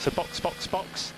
So box, box, box.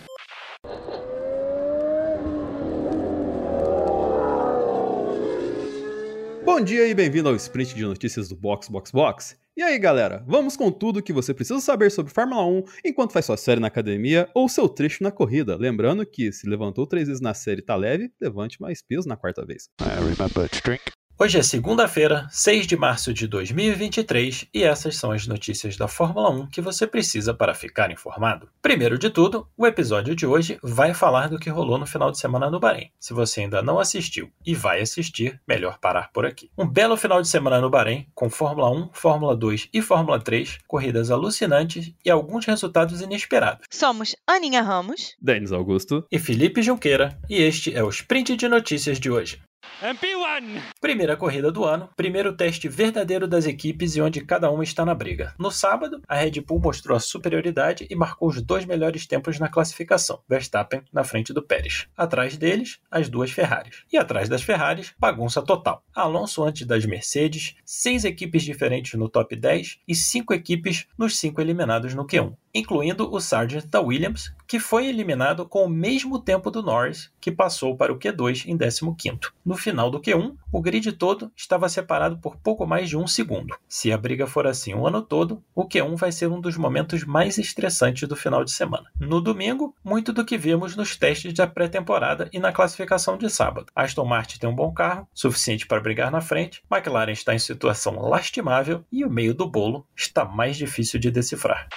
Bom dia e bem-vindo ao sprint de notícias do Box Box Box. E aí, galera, vamos com tudo que você precisa saber sobre Fórmula 1 enquanto faz sua série na academia ou seu trecho na corrida. Lembrando que se levantou três vezes na série e tá leve, levante mais peso na quarta vez. I remember to drink. Hoje é segunda-feira, 6 de março de 2023, e essas são as notícias da Fórmula 1 que você precisa para ficar informado. Primeiro de tudo, o episódio de hoje vai falar do que rolou no final de semana no Bahrein. Se você ainda não assistiu e vai assistir, melhor parar por aqui. Um belo final de semana no Bahrein, com Fórmula 1, Fórmula 2 e Fórmula 3, corridas alucinantes e alguns resultados inesperados. Somos Aninha Ramos. Denis Augusto. E Felipe Junqueira, e este é o Sprint de Notícias de hoje. MP1! Primeira corrida do ano, primeiro teste verdadeiro das equipes e onde cada uma está na briga. No sábado, a Red Bull mostrou a superioridade e marcou os dois melhores tempos na classificação, Verstappen na frente do Pérez. Atrás deles, as duas Ferraris. E atrás das Ferraris, bagunça total. Alonso antes das Mercedes, seis equipes diferentes no top 10 e cinco equipes nos cinco eliminados no Q1 incluindo o Sargent da Williams, que foi eliminado com o mesmo tempo do Norris, que passou para o Q2 em 15º. No final do Q1, o grid todo estava separado por pouco mais de um segundo. Se a briga for assim o ano todo, o Q1 vai ser um dos momentos mais estressantes do final de semana. No domingo, muito do que vimos nos testes da pré-temporada e na classificação de sábado. Aston Martin tem um bom carro, suficiente para brigar na frente, McLaren está em situação lastimável e o meio do bolo está mais difícil de decifrar.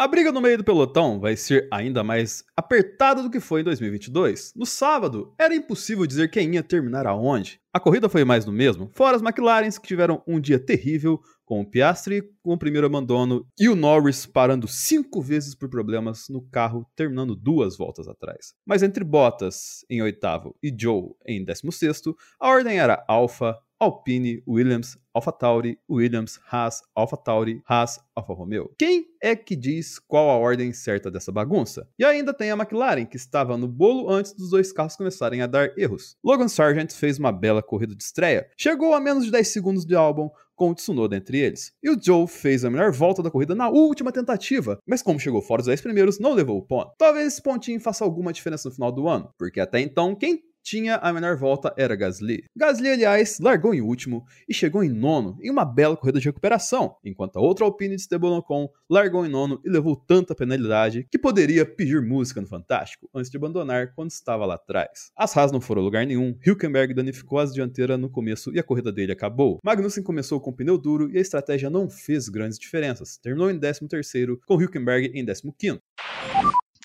A briga no meio do pelotão vai ser ainda mais apertada do que foi em 2022. No sábado, era impossível dizer quem ia terminar aonde. A corrida foi mais do mesmo, fora as McLarens que tiveram um dia terrível, com o Piastri com o primeiro abandono e o Norris parando cinco vezes por problemas no carro, terminando duas voltas atrás. Mas entre Bottas em oitavo e Joe em décimo sexto, a ordem era Alfa, Alpine, Williams, AlphaTauri, Williams, Haas, AlphaTauri, Haas, Alfa Romeo. Quem é que diz qual a ordem certa dessa bagunça? E ainda tem a McLaren, que estava no bolo antes dos dois carros começarem a dar erros. Logan Sargent fez uma bela corrida de estreia, chegou a menos de 10 segundos de álbum, com o Tsunoda entre eles. E o Joe fez a melhor volta da corrida na última tentativa, mas como chegou fora dos 10 primeiros, não levou o ponto. Talvez esse pontinho faça alguma diferença no final do ano, porque até então, quem tinha a menor volta era Gasly. Gasly, aliás, largou em último e chegou em nono em uma bela corrida de recuperação, enquanto a outra Alpine de Esteban Ocon largou em nono e levou tanta penalidade que poderia pedir música no Fantástico antes de abandonar quando estava lá atrás. As Haas não foram a lugar nenhum, Hülkenberg danificou as dianteiras no começo e a corrida dele acabou. Magnussen começou com pneu duro e a estratégia não fez grandes diferenças, terminou em 13º com Hülkenberg em 15º.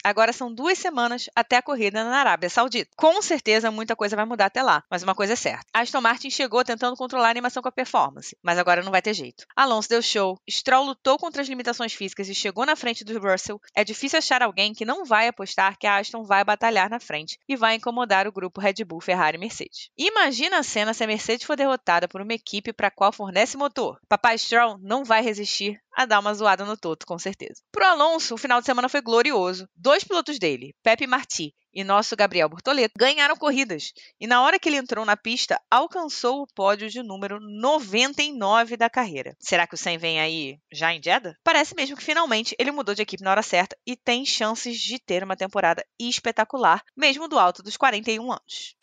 Agora são duas semanas até a corrida na Arábia Saudita. Com certeza muita coisa vai mudar até lá, mas uma coisa é certa. Aston Martin chegou tentando controlar a animação com a performance, mas agora não vai ter jeito. Alonso deu show, Stroll lutou contra as limitações físicas e chegou na frente do Russell. É difícil achar alguém que não vai apostar que a Aston vai batalhar na frente e vai incomodar o grupo Red Bull, Ferrari e Mercedes. Imagina a cena se a Mercedes for derrotada por uma equipe para a qual fornece motor. Papai Stroll não vai resistir a dar uma zoada no Toto, com certeza. Pro Alonso, o final de semana foi glorioso. Dois pilotos dele, Pepe Marti e nosso Gabriel Bortoleto, ganharam corridas. E na hora que ele entrou na pista, alcançou o pódio de número 99 da carreira. Será que o Sen vem aí já em Jeddah? Parece mesmo que finalmente ele mudou de equipe na hora certa e tem chances de ter uma temporada espetacular, mesmo do alto dos 41 anos.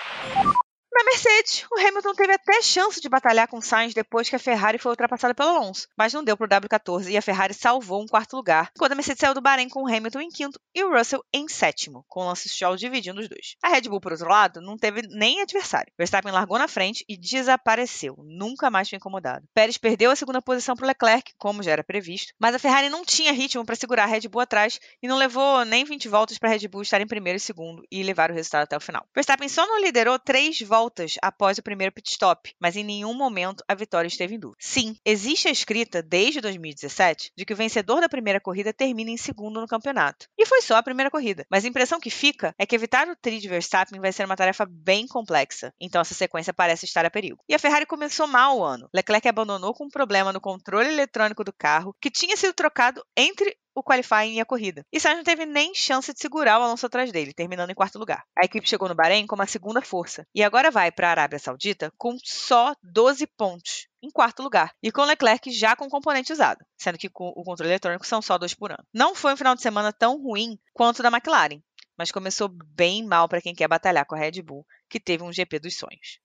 Na Mercedes, o Hamilton teve até chance de batalhar com Sainz depois que a Ferrari foi ultrapassada pelo Alonso, mas não deu para o W14 e a Ferrari salvou um quarto lugar, enquanto a Mercedes saiu do Bahrein com o Hamilton em quinto e o Russell em sétimo, com o Lance Stroll dividindo os dois. A Red Bull, por outro lado, não teve nem adversário. Verstappen largou na frente e desapareceu, nunca mais foi incomodado. Pérez perdeu a segunda posição para Leclerc, como já era previsto, mas a Ferrari não tinha ritmo para segurar a Red Bull atrás e não levou nem 20 voltas para a Red Bull estar em primeiro e segundo e levar o resultado até o final. Verstappen só não liderou três voltas após o primeiro pit stop, mas em nenhum momento a vitória esteve em dúvida. Sim, existe a escrita desde 2017 de que o vencedor da primeira corrida termina em segundo no campeonato. E foi só a primeira corrida, mas a impressão que fica é que evitar o tri de Verstappen vai ser uma tarefa bem complexa, então essa sequência parece estar a perigo. E a Ferrari começou mal o ano. Leclerc abandonou com um problema no controle eletrônico do carro, que tinha sido trocado entre o qualifying e a corrida. E Sainz não teve nem chance de segurar o Alonso atrás dele, terminando em quarto lugar. A equipe chegou no Bahrein como a segunda força e agora vai para a Arábia Saudita com só 12 pontos em quarto lugar, e com Leclerc já com componente usado, sendo que o controle eletrônico são só dois por ano. Não foi um final de semana tão ruim quanto da McLaren, mas começou bem mal para quem quer batalhar com a Red Bull, que teve um GP dos sonhos.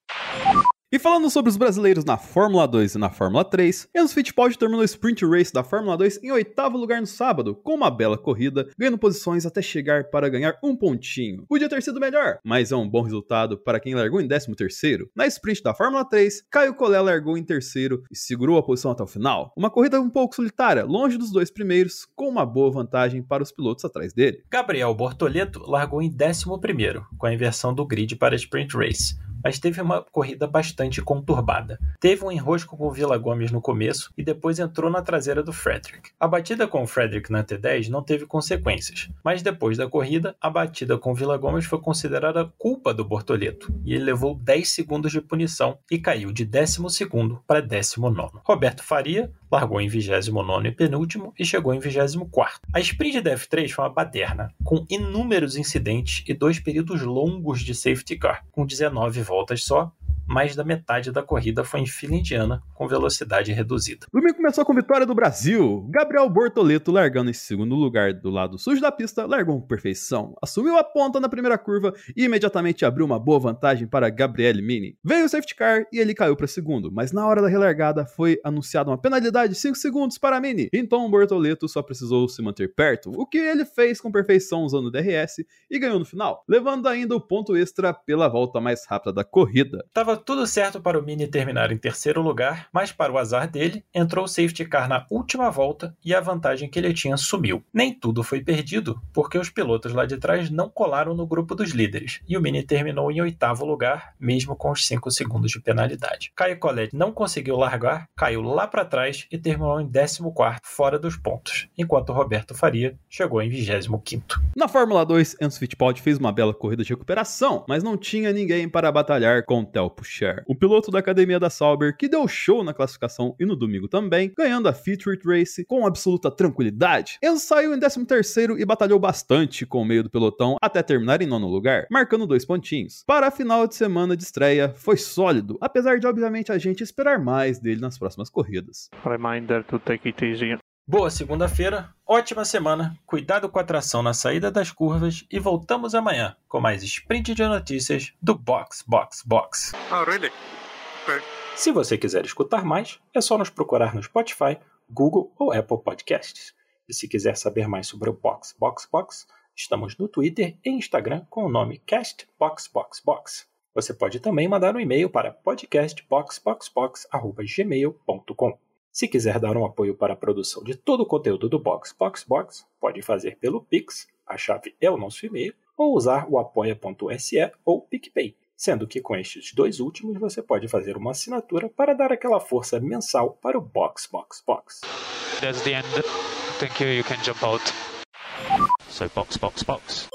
E falando sobre os brasileiros na Fórmula 2 e na Fórmula 3, Enzo Fittipaldi terminou o Sprint Race da Fórmula 2 em oitavo lugar no sábado, com uma bela corrida, ganhando posições até chegar para ganhar um pontinho. Podia ter sido melhor, mas é um bom resultado para quem largou em 13 terceiro. Na Sprint da Fórmula 3, Caio Collet largou em terceiro e segurou a posição até o final. Uma corrida um pouco solitária, longe dos dois primeiros, com uma boa vantagem para os pilotos atrás dele. Gabriel Bortoleto largou em 11 primeiro, com a inversão do grid para a Sprint Race mas teve uma corrida bastante conturbada. Teve um enrosco com o Vila Gomes no começo e depois entrou na traseira do Frederick. A batida com o Frederick na T10 não teve consequências, mas depois da corrida, a batida com o Vila Gomes foi considerada culpa do Bortoleto e ele levou 10 segundos de punição e caiu de 12 para 19. Roberto Faria largou em 29 e penúltimo e chegou em 24. A sprint da F3 foi uma baderna, com inúmeros incidentes e dois períodos longos de safety car, com 19 voltas só, mais da metade da corrida foi em fila indiana, com velocidade reduzida. Domingo começou com vitória do Brasil. Gabriel Bortoleto, largando em segundo lugar do lado sujo da pista, largou com perfeição. Assumiu a ponta na primeira curva e imediatamente abriu uma boa vantagem para Gabriel Mini. Veio o safety car e ele caiu para segundo, mas na hora da relargada foi anunciada uma penalidade de 5 segundos para Mini. Então o Bortoleto só precisou se manter perto, o que ele fez com perfeição usando o DRS e ganhou no final, levando ainda o ponto extra pela volta mais rápida da corrida. Tava tudo certo para o Mini terminar em terceiro lugar, mas para o azar dele, entrou o safety car na última volta e a vantagem que ele tinha sumiu. Nem tudo foi perdido, porque os pilotos lá de trás não colaram no grupo dos líderes, e o Mini terminou em oitavo lugar, mesmo com os 5 segundos de penalidade. Caio Collet não conseguiu largar, caiu lá para trás e terminou em 14 fora dos pontos, enquanto Roberto Faria chegou em 25 Na Fórmula 2, Enzo Fittipaldi fez uma bela corrida de recuperação, mas não tinha ninguém para batalhar com Theo Pucher, o piloto da academia da Sauber que deu show na classificação e no domingo também, ganhando a Featured Race com absoluta tranquilidade. Enzo saiu em 13º e batalhou bastante com o meio do pelotão até terminar em nono lugar, marcando dois pontinhos. Para a final de semana de estreia, foi sólido, apesar de obviamente a gente esperar mais dele nas próximas corridas. Reminder to take it easy. Boa segunda-feira, ótima semana, cuidado com a tração na saída das curvas e voltamos amanhã com mais sprint de notícias do Box Box Box. Oh, really? Okay. Se você quiser escutar mais, é só nos procurar no Spotify, Google ou Apple Podcasts. E se quiser saber mais sobre o Box Box Box, estamos no Twitter e Instagram com o nome Cast Box Box Box. Você pode também mandar um e-mail para podcastboxboxbox@gmail.com. Se quiser dar um apoio para a produção de todo o conteúdo do Box Box Box, pode fazer pelo Pix, a chave é o nosso e-mail, ou usar o apoia.se ou PicPay, sendo que com estes dois últimos você pode fazer uma assinatura para dar aquela força mensal para o Box Box Box. That's the end. Thank you. You can jump out. So box box box.